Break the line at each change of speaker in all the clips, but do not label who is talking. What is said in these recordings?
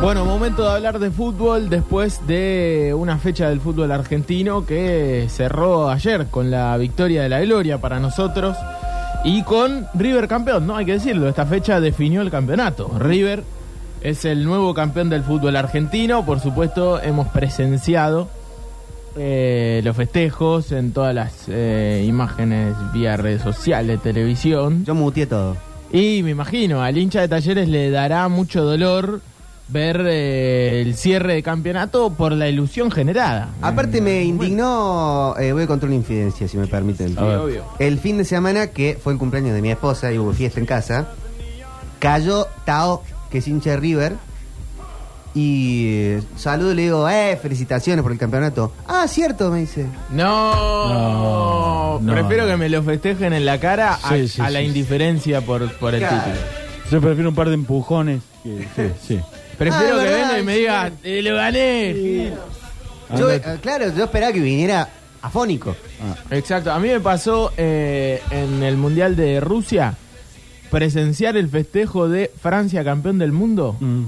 Bueno, momento de hablar de fútbol después de una fecha del fútbol argentino que cerró ayer con la victoria de la Gloria para nosotros y con River campeón, ¿no? Hay que decirlo, esta fecha definió el campeonato. River es el nuevo campeón del fútbol argentino, por supuesto hemos presenciado eh, los festejos en todas las eh, imágenes vía redes sociales, televisión.
Yo muteé todo.
Y me imagino, al hincha de talleres le dará mucho dolor ver eh, el cierre de campeonato por la ilusión generada.
Aparte me indignó, eh, voy a contar una infidencia, si me permiten.
Sí, obvio.
El fin de semana, que fue el cumpleaños de mi esposa y hubo fiesta en casa, cayó Tao, que es hincha de River, y eh, saludo y le digo, eh, felicitaciones por el campeonato. Ah, cierto, me dice.
No,
No, no,
prefiero
no.
que me lo festejen en la cara a,
Sí, sí,
a la
sí.
indiferencia por, por el
Claro.
título.
Yo prefiero un par de empujones. que- sí, sí.
Prefiero
Ah,
que
verdad,
venga y me diga, "Eh, lo gané.
Yo, eh, claro, yo esperaba que viniera afónico.
Exacto, a mí me pasó eh, en el Mundial de Rusia presenciar el festejo de Francia campeón del mundo.
Mm.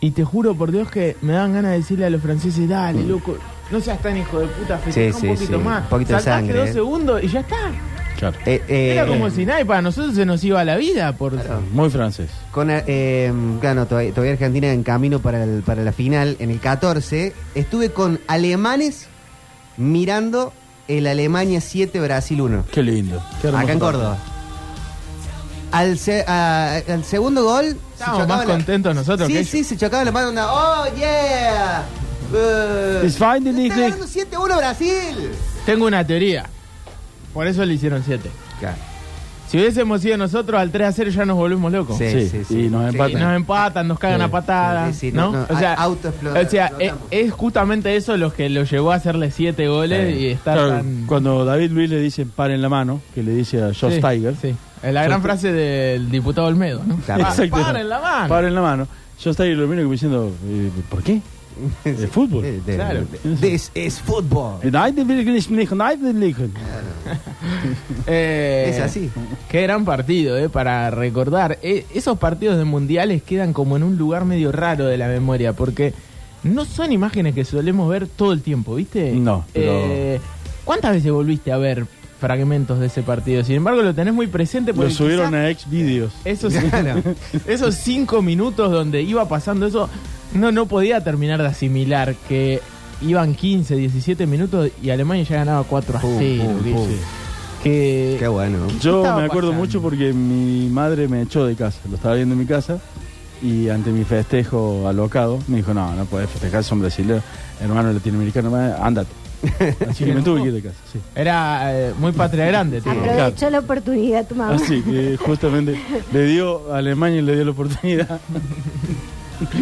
Y te juro por Dios que me dan ganas de decirle a los franceses, dale, loco, no seas tan hijo de puta, festeja
Mm. Sí,
un
sí,
poquito
sí,
más.
un poquito de
Saltaste
sangre,
dos
eh.
segundos y ya está.
Claro.
Eh, eh,
Era como si nada, y para nosotros se nos iba la vida. Por...
Muy francés.
Con, eh, claro, todavía, todavía Argentina en camino para, el- para la final, en el 14, estuve con alemanes mirando el Alemania 7, Brasil 1.
Qué lindo. Qué
Acá en. Córdoba. Al, se- a- al segundo gol... se
Estábamos más
la-
contentos nosotros
Sí,
que
sí, se chocaba la mano. Una, ¡Oh, yeah! Uh,
It's
ganando 7-1 Brasil.
Tengo una teoría. Por eso le hicieron 7. Si hubiésemos sido nosotros al 3 a 0 ya nos volvimos locos.
Sí,
Sí,
sí, sí.
y nos empatan.
nos empatan, nos cagan
Sí.
a patadas,
Sí, sí,
¿no?
no, no,
o sea, o sea, es, es justamente eso lo que lo llevó a hacerle 7 goles
Sí.
y estar
Claro,
tan...
Cuando David Luis le dice paren la mano, que le dice a Josh
Sí,
Tiger.
Sí, es la gran frase del diputado Olmedo, ¿no?
Claro.
Exacto.
Paren la mano.
Paren la mano. Josh Tiger lo miro como diciendo, eh, ¿por qué? El fútbol.
De-
Claro.
de- This is football.
Eh,
Es así.
Qué gran partido, eh, para recordar. Eh, esos partidos de mundiales quedan como en un lugar medio raro de la memoria, porque no son imágenes que solemos ver todo el tiempo, ¿viste?
No, pero-
Eh, ¿Cuántas veces volviste a ver fragmentos de ese partido? Sin embargo, lo tenés muy presente
Lo
porque
subieron a ex videos.
esos,
Claro.
esos cinco minutos donde iba pasando eso, no, no podía terminar de asimilar que iban 15, 17 minutos y Alemania ya ganaba 4 a 0.
Pum, pum,
¿viste?
pum.
Que,
Qué bueno.
Yo me acuerdo
pasando?
mucho porque mi madre me echó de casa. Lo estaba viendo en mi casa y ante mi festejo alocado me dijo, no, no puedes festejar, son brasileños, hermano latinoamericano, ándate. Así que me tuve que ir de casa, sí.
Era eh, muy patria grande. tío.
Aprovechó la oportunidad tu mamá.
Así que justamente le dio a Alemania y le dio la oportunidad.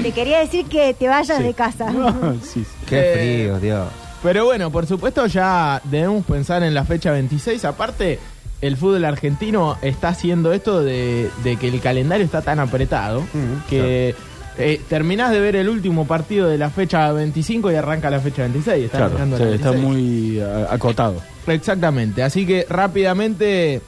Te quería decir que te vayas
Sí.
de casa.
No, sí, sí.
Qué
Eh,
frío, Dios.
Pero bueno, por supuesto ya debemos pensar en la fecha 26. Aparte, el fútbol argentino está haciendo esto de, de que el calendario está tan apretado
Mm,
que eh, terminás de ver el último partido de la fecha 25 y arranca la fecha 26. Está
Claro,
arrancando
sí,
la
está
26.
muy a- acotado.
Exactamente. Así que rápidamente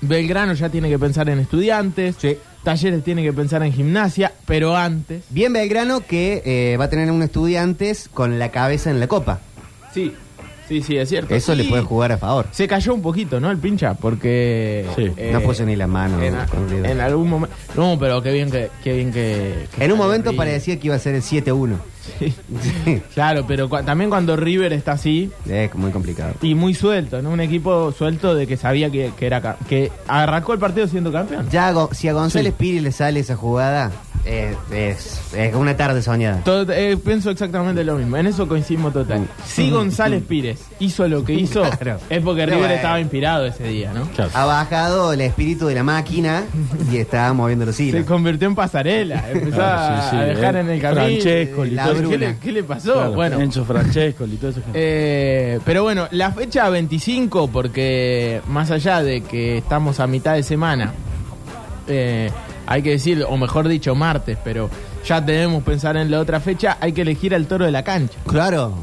Belgrano ya tiene que pensar en estudiantes. Talleres tiene que pensar en gimnasia, pero antes.
Bien Belgrano que eh, va a tener un estudiantes con la cabeza en la copa.
Sí, sí, sí, es cierto.
Eso le
Y
puede jugar a favor.
Se cayó un poquito, ¿no? El pincha, porque.
Sí.
No puso ni la mano,
En, algún momento. No, pero qué bien que. Qué bien que, que
En un momento
River.
parecía que iba a ser el 7-1.
Sí.
Sí.
Claro, pero cua- también cuando River está así
Es muy complicado.
y muy suelto, ¿no? Un equipo suelto de que sabía que, que era ca- que arrancó el partido siendo campeón.
Ya, Go- si a González
Sí.
Piri le sale esa jugada, Es, es, es una tarde soñada.
Todo- eh, pienso exactamente lo mismo. En eso coincidimos total. Si González Pires hizo lo que hizo,
Claro.
es porque
Pero
River
bueno.
estaba inspirado ese día, ¿no?
Claro.
Ha bajado el espíritu de la máquina y está moviendo los
Se
hilos.
convirtió en pasarela. Empezó
Claro,
a-
sí, sí,
a dejar
eh.
en el camino.
Francesco,
la
¿Qué, le, qué le pasó?
Claro,
bueno,
Enzo Francesco y todo eso.
Eh, pero bueno, la fecha 25, porque más allá de que estamos a mitad de semana, eh, hay que decir, o mejor dicho, martes, pero ya debemos pensar en la otra fecha, hay que elegir al toro de la cancha.
Claro.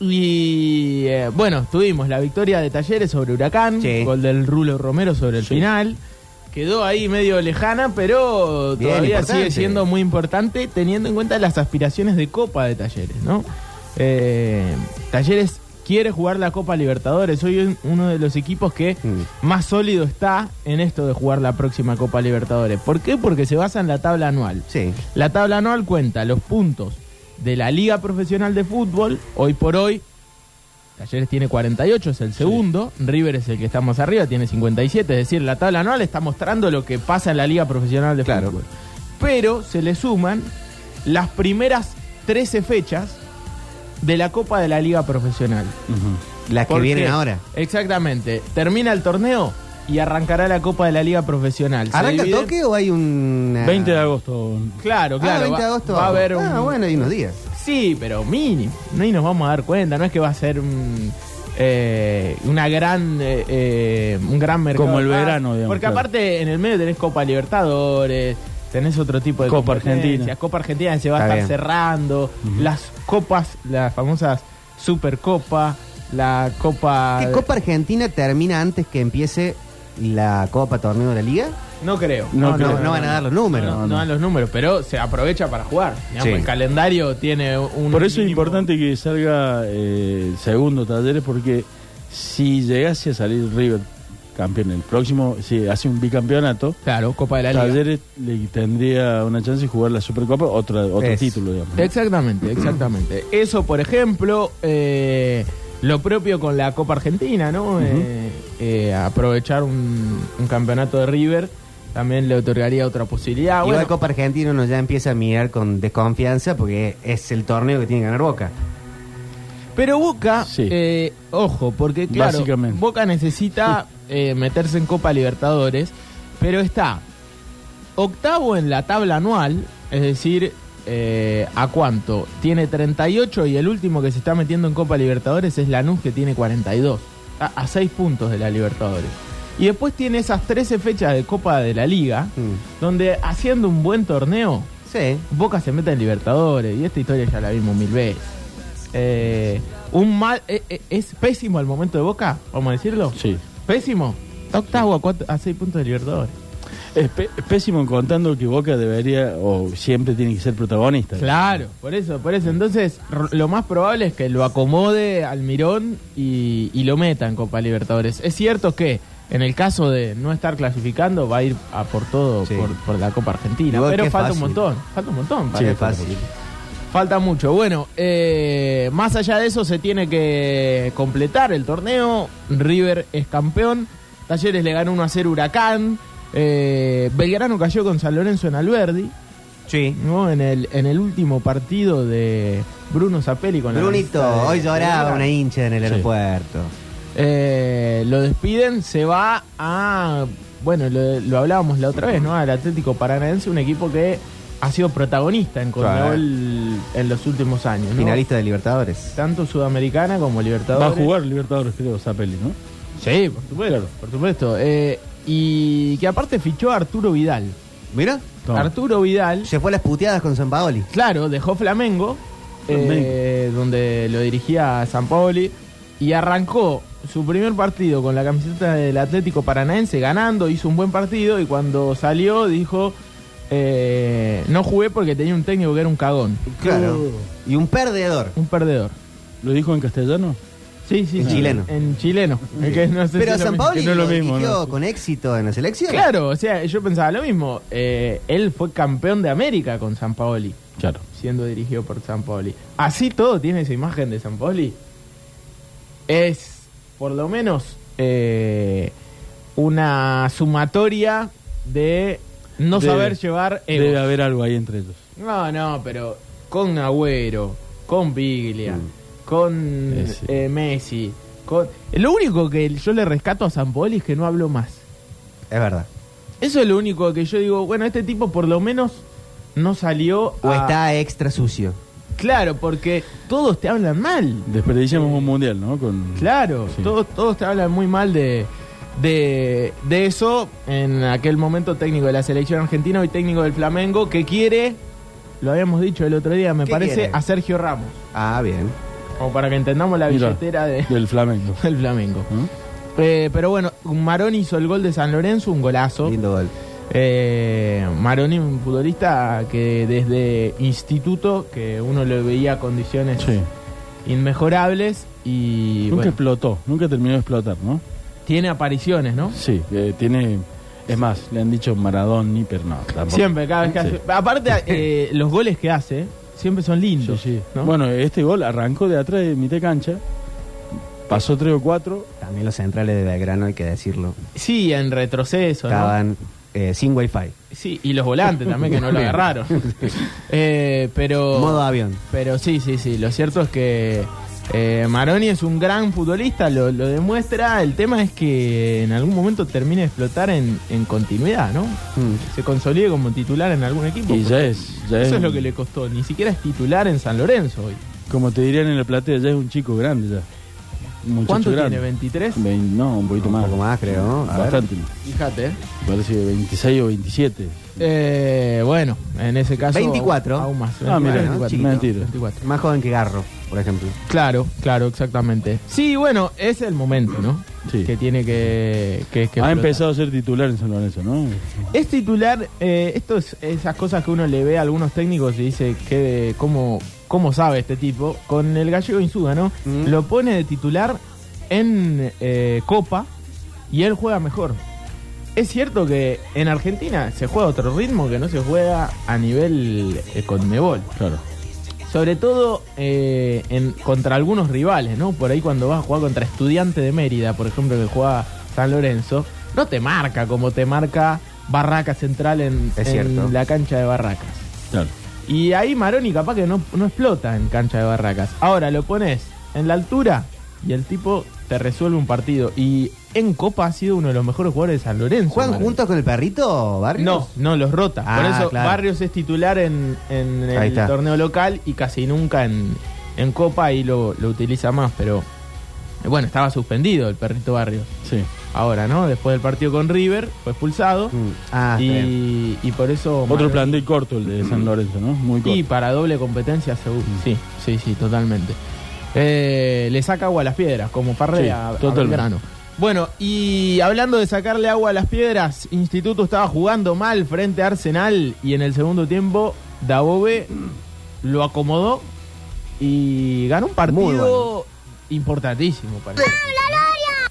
Y eh, bueno, tuvimos la victoria de Talleres sobre Huracán,
Sí.
gol del Rulo Romero sobre el final. Quedó ahí medio lejana, pero
Bien,
todavía
importante.
sigue siendo muy importante teniendo en cuenta las aspiraciones de Copa de Talleres, ¿no? Eh, Talleres quiere jugar la Copa Libertadores. Hoy es uno de los equipos que
Mm.
más sólido está en esto de jugar la próxima Copa Libertadores. ¿Por qué? Porque se basa en la tabla anual.
Sí.
La tabla anual cuenta los puntos de la Liga Profesional de Fútbol. Hoy por hoy, Talleres tiene 48, es el segundo. River es el que está más arriba, tiene 57. Es decir, la tabla anual está mostrando lo que pasa en la Liga Profesional de
Claro.
Fútbol. Pero se le suman las primeras 13 fechas de la Copa de la Liga Profesional.
Las que
¿Por
vienen ahora.
Exactamente. Termina el torneo y arrancará la Copa de la Liga Profesional.
¿Arranca toque o hay un.
20 de agosto.
Claro, claro.
ah, 20 de agosto.
Va, a haber
Ah,
un,
bueno, hay unos días.
Sí, pero mínimo. No y nos vamos a dar cuenta. No es que va a ser un, eh, una gran, eh, eh, un gran mercado.
Como el
pases.
verano, digamos,
Porque
claro.
aparte en el medio tenés Copa Libertadores, tenés otro tipo de
Copa Argentina.
Copa Argentina se va a estar
bien.
cerrando. Las copas, las famosas Supercopa, la Copa...
¿Qué Copa Argentina termina antes que empiece la Copa Torneo de la Liga?
No creo.
No
No, no van a dar los números.
No, no dan los números, pero se aprovecha para jugar. Digamos,
Sí.
El calendario tiene un.
Por eso es importante que salga eh, segundo Talleres, porque si llegase a salir River campeón el próximo, si hace un bicampeonato,
Claro, Copa de la Liga.
Talleres le tendría una chance de jugar la Supercopa, otra, otro
Es.
título, digamos.
Exactamente, exactamente. Eso, por ejemplo, eh, lo propio con la Copa Argentina, ¿no? Eh, eh, aprovechar un, un campeonato de River también le otorgaría otra posibilidad.
Igual
Bueno,
Copa Argentina uno ya empieza a mirar con desconfianza porque es el torneo que tiene que ganar Boca.
Pero Boca,
Sí.
eh, ojo, porque claro. Boca necesita eh, meterse en Copa Libertadores, pero está octavo en la tabla anual, es decir, eh, ¿a cuánto? Tiene 38 y el último que se está metiendo en Copa Libertadores es Lanús que tiene 42, a, 6 puntos de la Libertadores. Y después tiene esas 13 fechas de Copa de la Liga,
Mm.
donde haciendo un buen torneo,
Sí.
Boca se mete en Libertadores y esta historia ya la vimos mil veces. Eh, un mal eh, eh, es pésimo el momento de Boca, vamos a decirlo.
Sí.
Pésimo. Está octavo a, cuatro- a seis puntos de Libertadores.
Es, pe- es pésimo contando que Boca debería o siempre tiene que ser protagonista.
Claro, por eso, por eso. Entonces, lo más probable es que lo acomode al Mirón y, y lo meta en Copa Libertadores. Es cierto que en el caso de no estar clasificando, va a ir a por todo
Sí.
por, por la Copa Argentina.
Igual
pero falta
fácil.
un montón, falta un montón. para
Sí, es fácil.
Falta mucho. Bueno, eh, más allá de eso se tiene que completar el torneo. River es campeón. Talleres le ganó 1 a 0 Huracán. Eh, Belgrano cayó con San Lorenzo en Alberdi.
Sí.
¿no? En, el, en el último partido de Bruno Zapelli con
Brunito,
de-
hoy lloraba una hincha en el
Sí.
aeropuerto.
Eh, lo despiden, se va a. Bueno, lo, lo hablábamos la otra vez, ¿no? Al Atlético Paranaense, un equipo que ha sido protagonista en Conmebol en los últimos años, ¿no?
Finalista de Libertadores.
Tanto Sudamericana como
Va
Libertadores.
a jugar Libertadores, creo, Zapelli, ¿no?
Sí, por supuesto. Por supuesto. Eh, y que aparte fichó a Arturo Vidal.
Mira.
Arturo Vidal,
se fue a las puteadas con San Paoli.
claro, dejó Flamengo, eh, donde lo dirigía San Paoli, y arrancó su primer partido con la camiseta del Atlético Paranaense ganando, hizo un buen partido y cuando salió dijo, eh, no jugué porque tenía un técnico que era un cagón,
Claro. Y un perdedor.
un perdedor.
¿Lo dijo en castellano?
Sí, sí,
En
sí,
chileno.
En chileno. Es que no sé
Pero
si
San. Paoli
no
lo,
lo mismo,
dirigió
¿no?
con éxito en la selección.
Claro, o sea, yo pensaba lo mismo. Eh, él fue campeón de América con San Paoli,
Claro.
siendo dirigido por San Paoli. Así todo tiene esa imagen de San Paoli. Es, por lo menos, eh, una sumatoria de no
Debe-
saber llevar egos.
Debe haber algo ahí entre ellos.
No, no, pero con Agüero, con Biglia, con
Messi.
eh, Messi, con... Lo único que yo le rescato a San es que no habló más.
Es verdad.
Eso es lo único que yo digo, bueno, este tipo por lo menos no salió
O
a-
está extra sucio.
Claro, porque todos te hablan mal.
Desperdiciamos un mundial, ¿no? Con...
Claro,
Sí.
todos, todos te hablan muy mal de, de, de eso. En aquel momento técnico de la selección argentina y técnico del Flamengo que quiere, lo habíamos dicho el otro día, me
¿Qué
parece,
quiere?
a Sergio Ramos.
Ah, bien.
Como para que entendamos la
Mira,
billetera de-
Del Flamengo.
del Flamengo.
¿no?
Eh, pero bueno, Maroni hizo el gol de San Lorenzo, un golazo.
Lindo gol.
Eh, Maroni, un futbolista que desde instituto, que uno lo veía condiciones
Sí.
inmejorables y
Nunca
bueno,
explotó, nunca terminó de explotar, ¿no?
Tiene apariciones, ¿no?
Sí, eh, tiene. Es más, le han dicho Maradoni, pero no. tampoco.
Siempre, cada vez que
Sí.
hace. Aparte, eh, los goles que hace siempre son
Sí,
lindos.
sí.
¿no?
Bueno, este gol arrancó de atrás de mitad de cancha, pasó tres o cuatro.
También los centrales de Belgrano, hay que decirlo.
sí, en retroceso. ¿no?
Estaban eh, sin wifi.
Sí, y los volantes también que no lo agarraron. Eh, pero.
Modo avión.
Pero sí, sí, sí. Lo cierto es que eh, Maroni es un gran futbolista, lo, lo demuestra. El tema es que en algún momento termine de explotar en, en continuidad, ¿no?
Mm.
Se consolide como titular en algún equipo.
Y ya es. Ya
Eso
es
es lo que le costó. Ni siquiera es titular en San Lorenzo hoy.
Como te dirían en la platea, ya es un chico grande ya. Un
¿Cuánto
grande.
tiene? ¿23?
Vein- no, un poquito
Un
más.
poco más, creo, ¿no? A ver.
Bastante.
Fíjate.
Parece que 26 o 27.
Eh, bueno, en ese caso.
24.
Aún más.
Ah, mira,
24,
chiquito.
mentira.
24.
Más joven que Garro, por ejemplo.
Claro, claro, exactamente. Sí, bueno, es el momento, ¿no?
Sí.
Que tiene que. que, que
ha
explotar.
empezado a ser titular en San Lorenzo, ¿no?
Es titular, eh, esto es esas cosas que uno le ve a algunos técnicos y dice que cómo, cómo sabe este tipo. Con el gallego Insuga, ¿no?
Mm.
Lo pone de titular en eh, Copa y él juega mejor. Es cierto que en Argentina se juega otro ritmo que no se juega a nivel eh, Conmebol.
Claro.
Sobre todo eh, en, contra algunos rivales, ¿no? Por ahí cuando vas a jugar contra Estudiante de Mérida, por ejemplo, que juega San Lorenzo, no te marca como te marca Barraca Central en, en la cancha de Barracas.
Claro.
Y ahí Maroni capaz que no, no explota en cancha de Barracas. Ahora lo pones en la altura y el tipo te resuelve un partido. Y en Copa ha sido uno de los mejores jugadores de San Lorenzo.
¿Juegan juntos con el perrito, Barrios?
No, no, los rota.
Ah,
Por eso
claro.
Barrios es titular en, el
está.
torneo local y casi nunca en, en Copa ahí lo, lo utiliza más. Pero eh, bueno, estaba suspendido el perrito Barrios.
Sí.
Ahora, ¿no? Después del partido con River, fue expulsado.
Mm. Ah,
y, y por eso.
Otro
Maroni-
plantel corto el de San Lorenzo, ¿no? Muy corto.
Y para doble competencia, seguro. Sí, sí, sí, totalmente. Eh, le saca agua a las piedras, como Parrea
Sí,
a, a
totalmente.
Belgrano. Bueno, y hablando de sacarle agua a las piedras, Instituto estaba jugando mal frente a Arsenal y en el segundo tiempo Dabove lo acomodó y ganó un partido
Muy bueno.
importantísimo para el-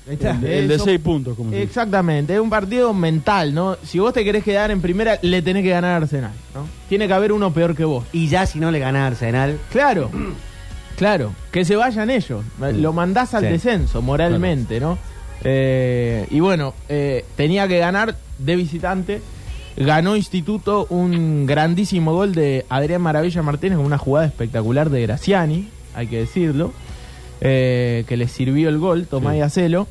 Ahí está.
El, el de 6 puntos, como.
Exactamente, es un partido mental, ¿no? Si vos te querés quedar en primera, le tenés que ganar a Arsenal, ¿no? Tiene que haber uno peor que vos.
Y ya si no le gana a Arsenal,
Claro, claro, que se vayan ellos. Lo mandás al
Sí.
descenso moralmente, ¿no? Eh, y bueno, eh, tenía que ganar de visitante. Ganó Instituto un grandísimo gol de Adrián Maravilla Martínez con una jugada espectacular de Graciani, hay que decirlo, eh, que le sirvió el gol, Tomás
Sí.
y Acelo.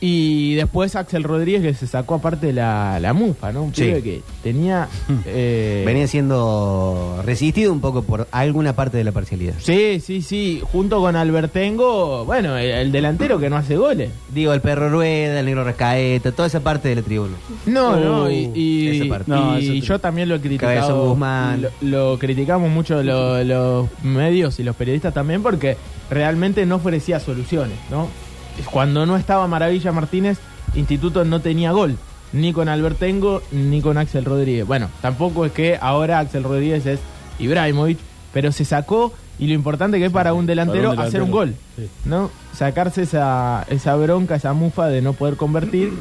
Y después Axel Rodríguez que se sacó aparte la, la mufa, ¿no? Un
Sí.
pibe que tenía... eh,
venía siendo resistido un poco por alguna parte de la parcialidad.
Sí, sí, sí. Junto con Albertengo, bueno, el, el delantero que no hace goles.
Digo, el perro rueda, el negro rescaeta, toda esa parte de la tribuna.
No, no, y, y-
esa parte.
No,
y yo también lo he criticado.
Guzmán.
Lo, lo criticamos mucho lo- los medios y los periodistas también porque realmente no ofrecía soluciones, ¿no? Cuando no estaba Maravilla Martínez, Instituto no tenía gol, ni con Albertengo ni con Axel Rodríguez. Bueno, tampoco es que ahora Axel Rodríguez es Ibrahimovic, pero se sacó y lo importante que es para un delantero,
Para un
hacer un gol.
Sí.
¿no? Sacarse esa, esa bronca, esa mufa de no poder convertir.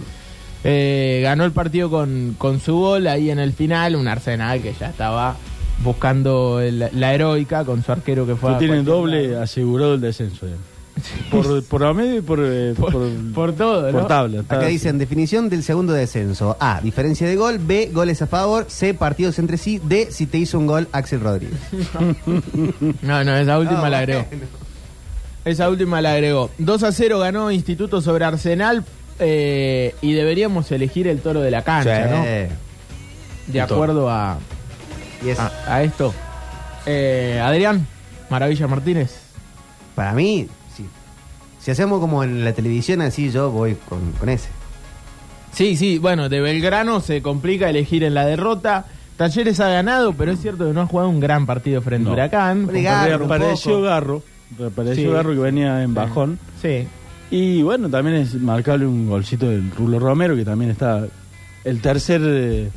Eh, ganó el partido con, con su gol ahí en el final, un Arsenal que ya estaba buscando el- la heroica con su arquero que fue...
Tienen
cualquier
doble
lado.
asegurado el descenso. ya. Por, por a medio y por, eh, por,
Por todo, ¿no?
por tabla. Está-
Acá dicen definición del segundo descenso. A, diferencia de gol. B, goles a favor. C, partidos entre sí. D, si te hizo un gol Axel Rodríguez.
No, no, esa última
Ah,
la agregó.
bueno.
Esa última la agregó. 2 a 0 ganó Instituto sobre Arsenal eh, y deberíamos elegir el toro de la cancha,
Sí.
¿no? De acuerdo a,
Y es-
a, a esto. Eh, Adrián, Maravilla Martínez.
Para mí. Si hacemos como en la televisión, así yo voy con, con ese.
Sí, sí, bueno, de Belgrano se complica elegir en la derrota. Talleres ha ganado, pero es cierto que no ha jugado un gran partido frente a. Huracán.
Reapareció. Garro. Reapareció
Sí.
Garro que venía en bajón.
Sí.
Y bueno, también es marcable un golcito del Rulo Romero, que también está el tercer eh,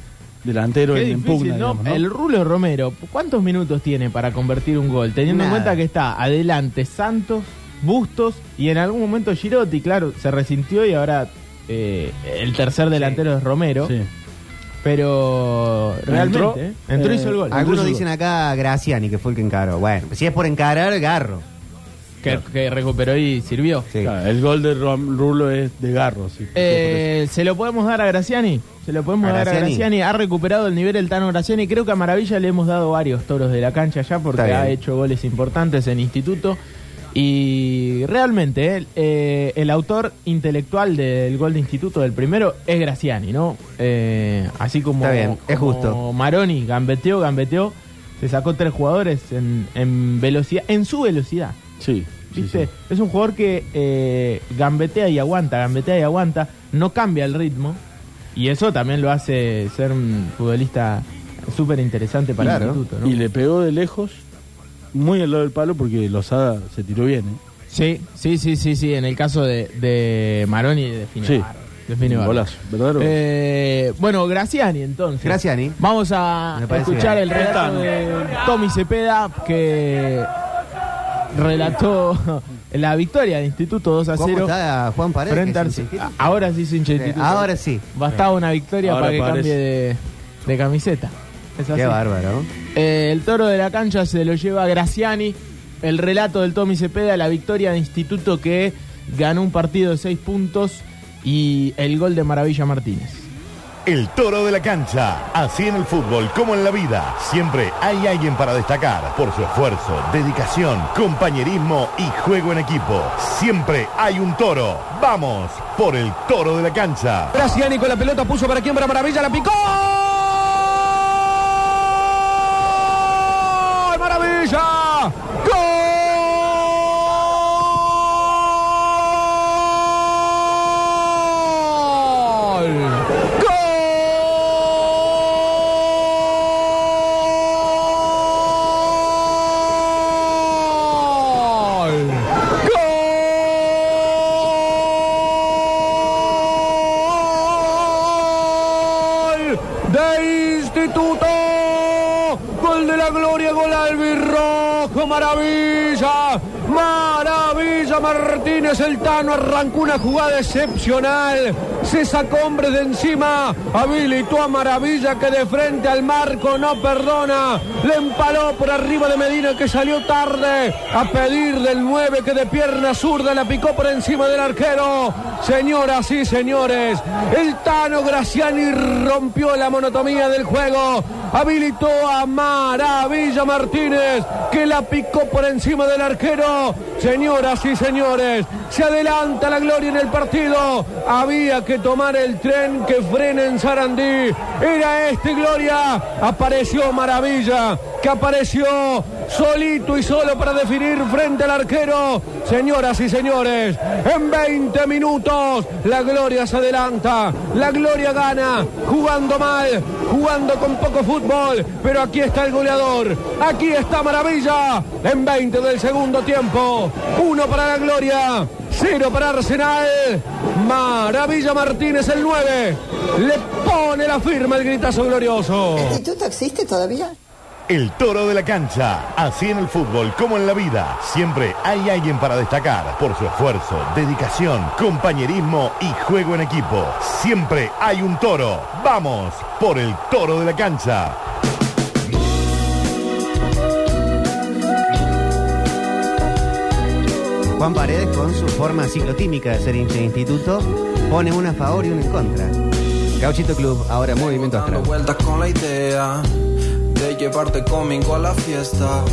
delantero
Qué
en,
difícil,
pugna.
¿no?
digamos, ¿no?
El Rulo Romero, ¿cuántos minutos tiene para convertir un gol? Teniendo en cuenta que está adelante Santos, Bustos y en algún momento Girotti, claro, se resintió y ahora eh, el tercer delantero es Romero.
Sí.
Pero realmente
Entró,
¿eh? entró y hizo el
eh,
gol.
Algunos dicen acá Graciani, que fue el que encaró. Bueno, si es por encarar, Garro.
Que, que recuperó y sirvió.
Sí.
Claro, el gol de Rom- Rulo es de Garro. Sí,
Eh, ¿Se lo podemos dar a Graciani? Se lo podemos
¿A
dar a
Graciani?
Ha recuperado el nivel el Tano Graciani. Creo que a Maravilla le hemos dado varios toros de la cancha ya porque ha hecho goles importantes en instituto. Y realmente eh, eh, el autor intelectual del gol de instituto del primero es Graciani, ¿no? Eh, así como,
Está bien, es
como
justo.
Maroni gambeteó, gambeteó, se sacó tres jugadores en, en velocidad, en su velocidad.
sí, sí,
¿Viste?
sí.
Es un jugador que eh, gambetea y aguanta, gambetea y aguanta, no cambia el ritmo. Y eso también lo hace ser un futbolista súper interesante para
Claro.
el instituto. ¿no?
Y le pegó de lejos, muy al lado del palo, porque Lozada se tiró bien. ¿eh?
Sí, sí, sí, sí, sí. En el caso de, de Maroni
Sí.
bárbaro, define
Un
bárbaro.
golazo, verdadero.
Eh, bueno, Graciani entonces.
Graciani.
Vamos a escuchar
bien.
el relato de Tommy Cepeda que relató la victoria de Instituto 2 a
¿Cómo
0.
está Juan Paredes?
frente al-
chiquito?
ahora sí sin
Sí,
Instituto.
ahora sí.
Bastaba una victoria
Ahora
para que
parece.
cambie de, de camiseta. Es así.
Qué bárbaro.
Eh, el toro de la cancha se lo lleva Graciani. El relato del Tommy Cepeda, la victoria de Instituto que ganó un partido de seis puntos y el gol de Maravilla Martínez.
El toro de la cancha. Así en el fútbol como en la vida. Siempre hay alguien para destacar por su esfuerzo, dedicación, compañerismo y juego en equipo. Siempre hay un toro. Vamos por el toro de la cancha.
Graciani con la pelota puso para quién, para Maravilla, la picó. Instituto. Gol de la gloria, gol albirrojo, maravilla. Maravilla Martínez, el Tano arrancó una jugada excepcional. Se sacó hombres de encima. Habilitó a Maravilla que de frente al marco no perdona. Le empaló por arriba de Medina que salió tarde a pedir del 9 que de pierna zurda la picó por encima del arquero. Señoras y señores, el Tano Graciani rompió la monotomía del juego. Habilitó a Maravilla Martínez que la picó por encima del arquero. Señoras y señores, se adelanta la gloria en el partido. Había que tomar el tren que frena en Sarandí. Era este Gloria. Apareció Maravilla, que apareció solito y solo para definir frente al arquero. Señoras y señores, en 20 minutos la Gloria se adelanta. La Gloria gana, jugando mal, jugando con poco fútbol. Pero aquí está el goleador. Aquí está Maravilla. En 20 del segundo tiempo. Uno para la Gloria. Cero para Arsenal. Maravilla Martínez el 9. Le pone la firma el gritazo glorioso.
¿El instituto existe todavía?
El toro de la cancha. Así en el fútbol como en la vida. Siempre hay alguien para destacar por su esfuerzo, dedicación, compañerismo y juego en equipo. Siempre hay un toro. Vamos por el toro de la cancha.
Juan Paredes, con su forma ciclotímica de ser hincha de instituto, pone una a favor y una en contra. Gauchito Club, ahora movimiento astral.
vueltas con la idea de llevarte conmigo a la fiesta.